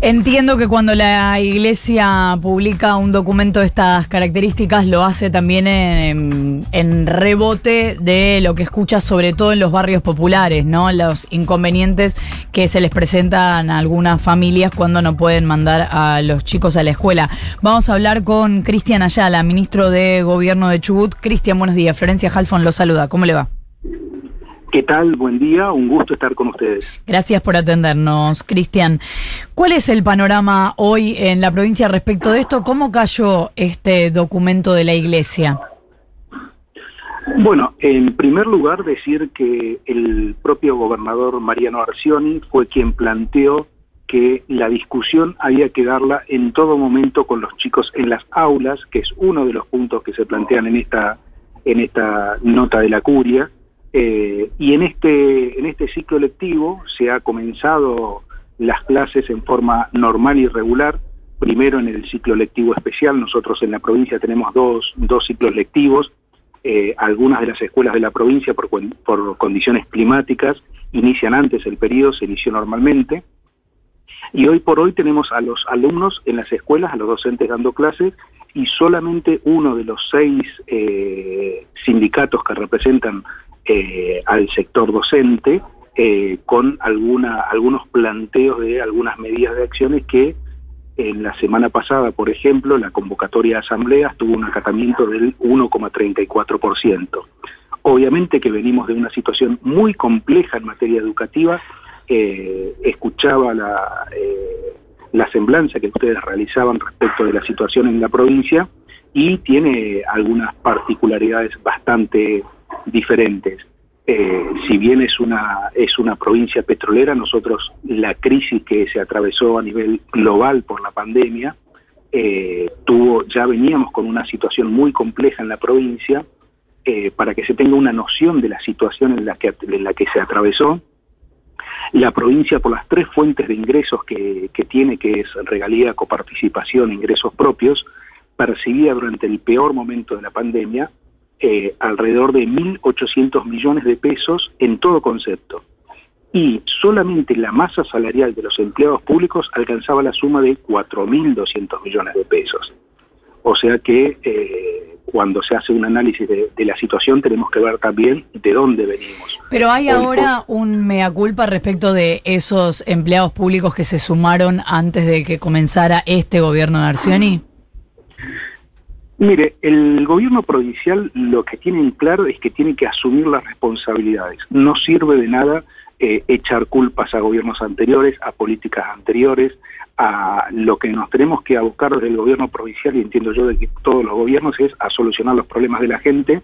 Entiendo que cuando la iglesia publica un documento de estas características lo hace también en, rebote de lo que escucha sobre todo en los barrios populares, ¿no? Los inconvenientes que se les presentan a algunas familias cuando no pueden mandar a los chicos a la escuela. Vamos a hablar con Cristian Ayala, ministro de Gobierno de Chubut. Cristian, buenos días. Florencia Halfon lo saluda. ¿Cómo le va? ¿Qué tal? Buen día, un gusto estar con ustedes. Gracias por atendernos, Cristian. ¿Cuál es el panorama hoy en la provincia respecto de esto? ¿Cómo cayó este documento de la Iglesia? Bueno, en primer lugar decir que el propio gobernador Mariano Arcioni fue quien planteó que la discusión había que darla en todo momento con los chicos en las aulas, que es uno de los puntos que se plantean en esta, en esta nota de la curia eh, y en este, en este ciclo lectivo se ha comenzado las clases en forma normal y regular. Primero en el ciclo lectivo especial, nosotros en la provincia tenemos dos, dos ciclos lectivos. Eh, algunas de las escuelas de la provincia, por, por condiciones climáticas, inician antes el periodo, se inició normalmente. Y hoy por hoy tenemos a los alumnos en las escuelas, a los docentes dando clases, y solamente uno de los seis eh, sindicatos que representan eh, al sector docente eh, con algunos planteos de algunas medidas de acciones que en la semana pasada, por ejemplo, la convocatoria de asambleas tuvo un acatamiento del 1,34%. Obviamente que venimos de una situación muy compleja en materia educativa. Eh, escuchaba la, la semblanza que ustedes realizaban respecto de la situación en la provincia y tiene algunas particularidades bastante diferentes. Eh, si bien es una, es una provincia petrolera, nosotros la crisis que se atravesó a nivel global por la pandemia, eh, tuvo, ya veníamos con una situación muy compleja en la provincia, eh, para que se tenga una noción de la situación en la que, en la que se atravesó, la provincia por las tres fuentes de ingresos que, que tiene, que es regalía, coparticipación, ingresos propios, percibía durante el peor momento de la pandemia eh, alrededor de 1.800 millones de pesos en todo concepto. Y solamente la masa salarial de los empleados públicos alcanzaba la suma de 4.200 millones de pesos. O sea que eh, cuando se hace un análisis de, la situación tenemos que ver también de dónde venimos. Pero hay ahora un mea culpa respecto de esos empleados públicos que se sumaron antes de que comenzara este gobierno de Arcioni. Mire, el gobierno provincial lo que tiene en claro es que tiene que asumir las responsabilidades. No sirve de nada eh, echar culpas a gobiernos anteriores, a políticas anteriores, a lo que nos tenemos que abocar desde el gobierno provincial, y entiendo yo de que todos los gobiernos, es a solucionar los problemas de la gente.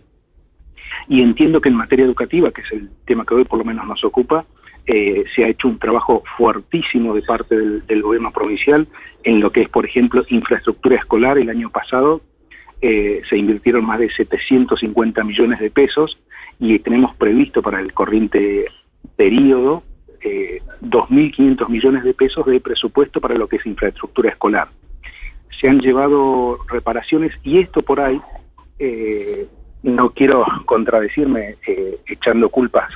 Y entiendo que en materia educativa, que es el tema que hoy por lo menos nos ocupa, eh, se ha hecho un trabajo fuertísimo de parte del, del gobierno provincial en lo que es, por ejemplo, infraestructura escolar. El año pasado eh, se invirtieron más de 750 millones de pesos y tenemos previsto para el corriente periodo eh, 2.500 millones de pesos de presupuesto para lo que es infraestructura escolar. Se han llevado reparaciones y esto por ahí, eh, no quiero contradecirme eh, echando culpas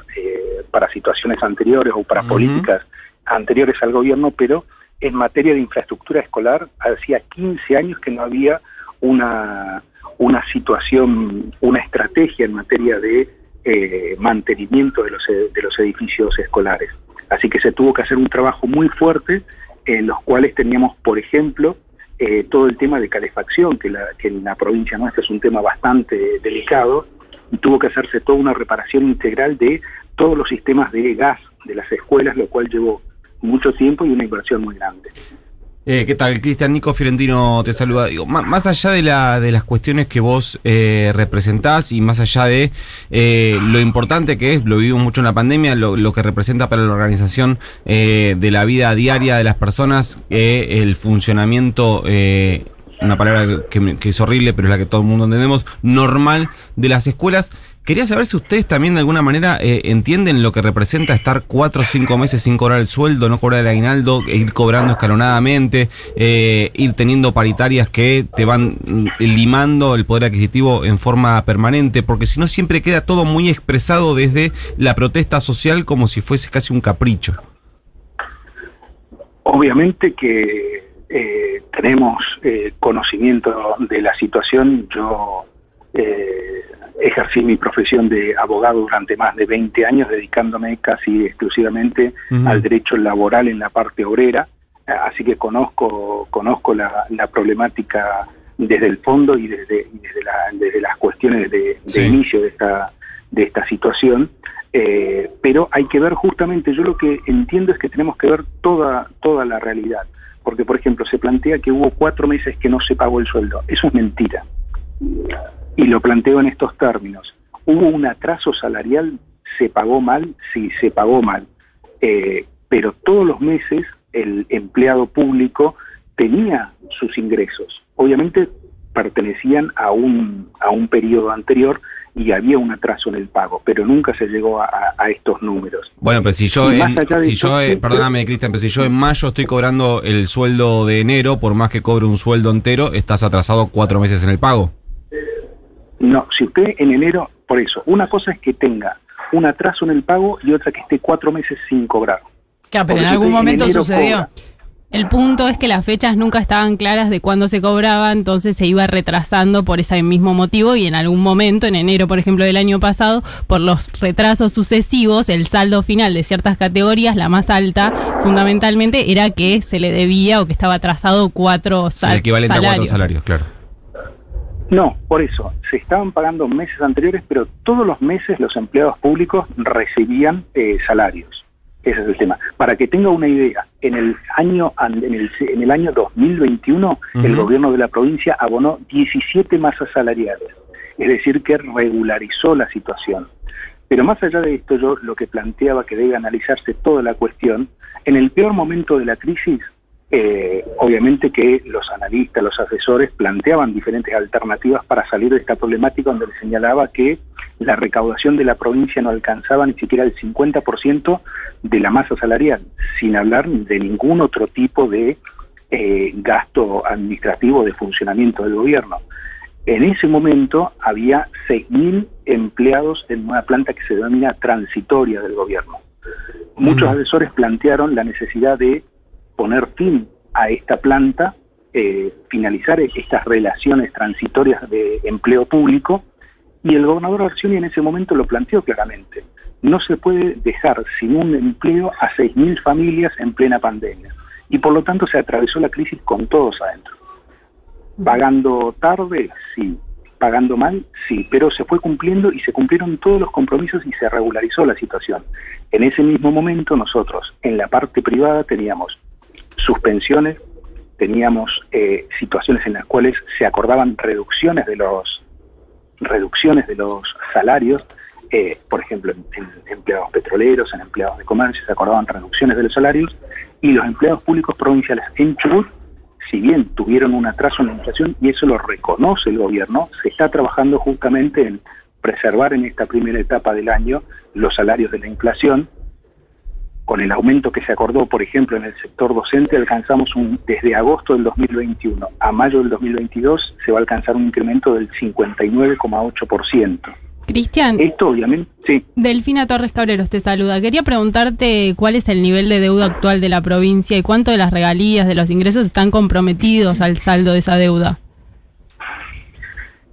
para situaciones anteriores o para políticas anteriores al gobierno, pero en materia de infraestructura escolar hacía 15 años que no había una, una situación, una estrategia en materia de eh, mantenimiento de los, de los edificios escolares. Así que se tuvo que hacer un trabajo muy fuerte en los cuales teníamos, por ejemplo, eh, todo el tema de calefacción, que, la, que en la provincia nuestra es un tema bastante delicado, y tuvo que hacerse toda una reparación integral de todos los sistemas de gas de las escuelas, lo cual llevó mucho tiempo y una inversión muy grande. Eh, ¿Qué tal, Cristian? Nico Fiorentino te saluda. Más, allá de, la, de las cuestiones que vos eh, representás y más allá de eh, lo importante que es, lo vivimos mucho en la pandemia, lo, que representa para la organización eh, de la vida diaria de las personas, el funcionamiento una palabra que, es horrible, pero es la que todo el mundo entendemos, normal de las escuelas. Quería saber si ustedes también de alguna manera eh, entienden lo que representa estar cuatro o cinco meses sin cobrar el sueldo, no cobrar el aguinaldo, e ir cobrando escalonadamente, eh, ir teniendo paritarias que te van mm, limando el poder adquisitivo en forma permanente, porque si no siempre queda todo muy expresado desde la protesta social como si fuese casi un capricho. Obviamente que eh, tenemos eh, conocimiento de la situación. Yo eh, ejercí mi profesión de abogado durante más de 20 años, dedicándome casi exclusivamente al derecho laboral en la parte obrera, así que conozco, conozco la, problemática desde el fondo y desde, desde, las cuestiones de, inicio de esta, de esta situación. Eh, pero hay que ver justamente, yo lo que entiendo es que tenemos que ver toda, toda la realidad, porque por ejemplo se plantea que hubo cuatro meses que no se pagó el sueldo, eso es mentira y lo planteo en estos términos. ¿Hubo un atraso salarial? ¿Se pagó mal? Sí, se pagó mal. Eh, pero todos los meses el empleado público tenía sus ingresos. Obviamente pertenecían a un, a un periodo anterior y había un atraso en el pago, pero nunca se llegó a, estos números. Bueno, pero si yo, si yo eh, perdóname Cristian, pero si yo en mayo estoy cobrando el sueldo de enero, por más que cobre un sueldo entero, estás atrasado cuatro meses en el pago. No, si usted en enero, por eso, una cosa es que tenga un atraso en el pago y otra que esté cuatro meses sin cobrar. Claro, pero en algún momento sucedió. El punto es que las fechas nunca estaban claras de cuándo se cobraba, entonces se iba retrasando por ese mismo motivo y en algún momento, en enero por ejemplo del año pasado, por los retrasos sucesivos, el saldo final de ciertas categorías, la más alta fundamentalmente, era que se le debía o que estaba atrasado cuatro salarios. El equivalente a cuatro salarios, claro. No, por eso, se estaban pagando meses anteriores, pero todos los meses los empleados públicos recibían eh, salarios. Ese es el tema. Para que tenga una idea, en el año en el, en el año 2021 el gobierno de la provincia abonó 17 masas salariales, es decir, que regularizó la situación. Pero más allá de esto, yo lo que planteaba que debe analizarse toda la cuestión, en el peor momento de la crisis eh, obviamente que los analistas, los asesores planteaban diferentes alternativas para salir de esta problemática donde le señalaba que la recaudación de la provincia no alcanzaba ni siquiera el 50% de la masa salarial, sin hablar de ningún otro tipo de eh, gasto administrativo de funcionamiento del gobierno. En ese momento había 6.000 empleados en una planta que se denomina transitoria del gobierno. Muchos asesores plantearon la necesidad de poner fin a esta planta, eh, finalizar estas relaciones transitorias de empleo público, y el gobernador Arcioni en ese momento lo planteó claramente. No se puede dejar sin un empleo a 6.000 familias en plena pandemia. Y por lo tanto se atravesó la crisis con todos adentro. Pagando tarde, sí. Pagando mal, sí. Pero se fue cumpliendo y se cumplieron todos los compromisos y se regularizó la situación. En ese mismo momento nosotros, en la parte privada, teníamos suspensiones, teníamos eh, situaciones en las cuales se acordaban reducciones de los reducciones de los salarios, eh, por ejemplo, en, empleados petroleros, en empleados de comercio, se acordaban reducciones de los salarios, y los empleados públicos provinciales en Chubut, si bien tuvieron un atraso en la inflación, y eso lo reconoce el gobierno, se está trabajando justamente en preservar en esta primera etapa del año los salarios de la inflación, con el aumento que se acordó, por ejemplo, en el sector docente, alcanzamos un, desde agosto del 2021 a mayo del 2022 se va a alcanzar un incremento del 59,8%. Cristian. Esto obviamente, sí. Delfina Torres Cabreros te saluda. Quería preguntarte cuál es el nivel de deuda actual de la provincia y cuánto de las regalías, de los ingresos están comprometidos al saldo de esa deuda.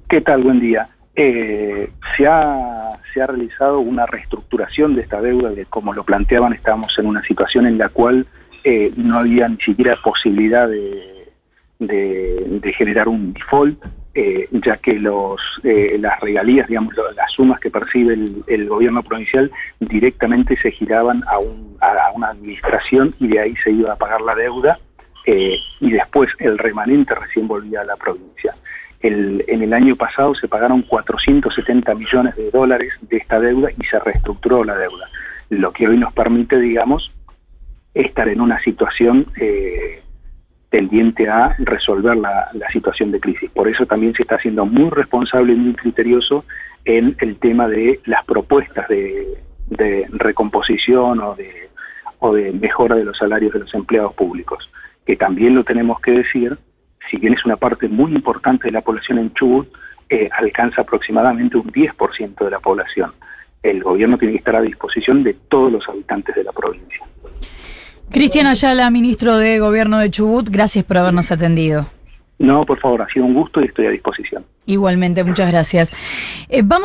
¿Qué tal? Buen día. Eh, se, ha, se ha realizado una reestructuración de esta deuda, de como lo planteaban, estábamos en una situación en la cual eh, no había ni siquiera posibilidad de, de, generar un default, eh, ya que los, las regalías, digamos, las sumas que percibe el, gobierno provincial directamente se giraban a, un, a, una administración y de ahí se iba a pagar la deuda y después el remanente recién volvía a la provincia en el año pasado se pagaron 470 millones de dólares de esta deuda y se reestructuró la deuda, lo que hoy nos permite, digamos, estar en una situación eh, tendiente a resolver la, situación de crisis. Por eso también se está siendo muy responsable y muy criterioso en el tema de las propuestas de, de recomposición o de, o de mejora de los salarios de los empleados públicos, que también lo tenemos que decir, si bien es una parte muy importante de la población en Chubut, eh, alcanza aproximadamente un 10% de la población. El gobierno tiene que estar a disposición de todos los habitantes de la provincia. Cristian Ayala, ministro de Gobierno de Chubut, gracias por habernos atendido. No, por favor, ha sido un gusto y estoy a disposición. Igualmente, muchas gracias. Eh, vamos